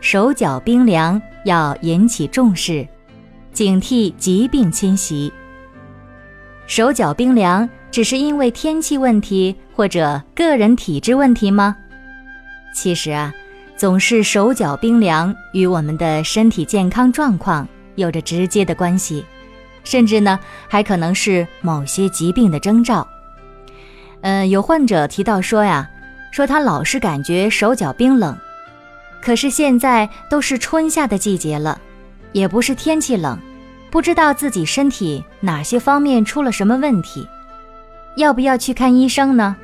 手脚冰凉要引起重视，警惕疾病侵袭。手脚冰凉只是因为天气问题或者个人体质问题吗？其实啊，总是手脚冰凉与我们的身体健康状况有着直接的关系，甚至呢还可能是某些疾病的征兆。嗯，有患者提到说呀。说他老是感觉手脚冰冷，可是现在都是春夏的季节了，也不是天气冷，不知道自己身体哪些方面出了什么问题，要不要去看医生呢？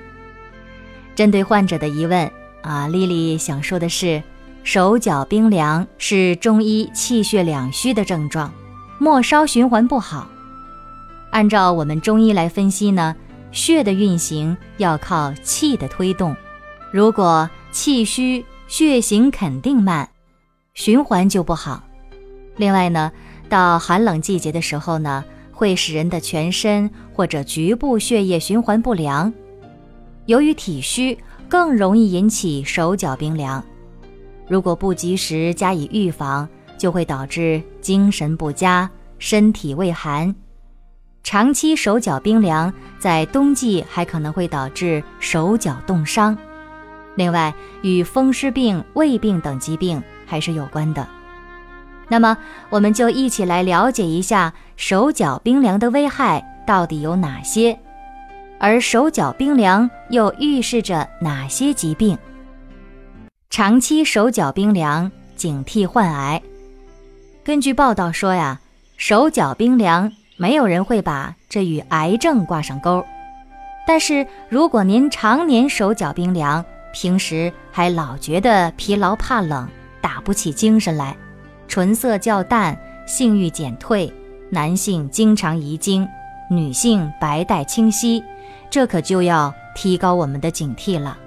针对患者的疑问啊，丽丽想说的是，手脚冰凉是中医气血两虚的症状，末梢循环不好。按照我们中医来分析呢，血的运行要靠气的推动。如果气虚，血行肯定慢，循环就不好。另外呢，到寒冷季节的时候呢，会使人的全身或者局部血液循环不良。由于体虚，更容易引起手脚冰凉。如果不及时加以预防，就会导致精神不佳、身体畏寒。长期手脚冰凉，在冬季还可能会导致手脚冻伤。另外，与风湿病、胃病等疾病还是有关的。那么，我们就一起来了解一下手脚冰凉的危害到底有哪些，而手脚冰凉又预示着哪些疾病？长期手脚冰凉，警惕患癌。根据报道说呀，手脚冰凉，没有人会把这与癌症挂上钩。但是如果您常年手脚冰凉，平时还老觉得疲劳怕冷，打不起精神来，唇色较淡，性欲减退，男性经常遗精，女性白带清晰，这可就要提高我们的警惕了。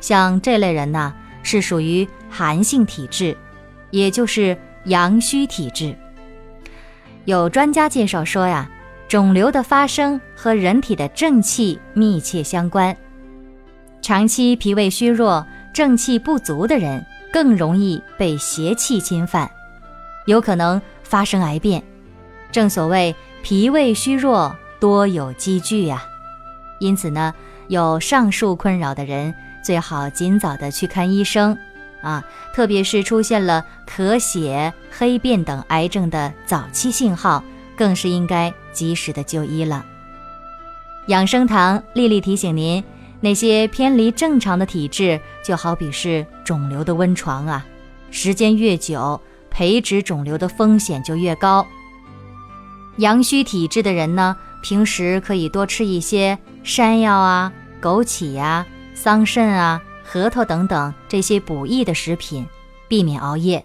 像这类人呢，是属于寒性体质，也就是阳虚体质。有专家介绍说呀，肿瘤的发生和人体的正气密切相关。长期脾胃虚弱、正气不足的人，更容易被邪气侵犯，有可能发生癌变。正所谓脾胃虚弱，多有积聚呀。因此呢，有上述困扰的人，最好尽早的去看医生啊。特别是出现了咳血、黑便等癌症的早期信号，更是应该及时的就医了。养生堂丽丽提醒您。那些偏离正常的体质，就好比是肿瘤的温床啊，时间越久，培植肿瘤的风险就越高。阳虚体质的人呢，平时可以多吃一些山药啊、枸杞呀、桑葚啊、核桃等等这些补益的食品，避免熬夜，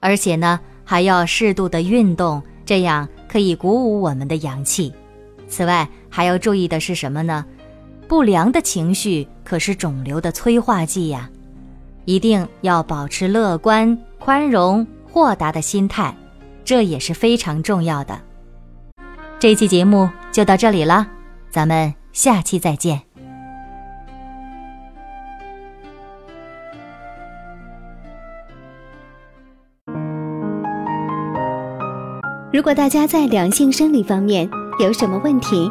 而且呢，还要适度的运动，这样可以鼓舞我们的阳气。此外，还要注意的是什么呢？不良的情绪可是肿瘤的催化剂呀，一定要保持乐观、宽容、豁达的心态，这也是非常重要的。这期节目就到这里了，咱们下期再见。如果大家在两性生理方面有什么问题，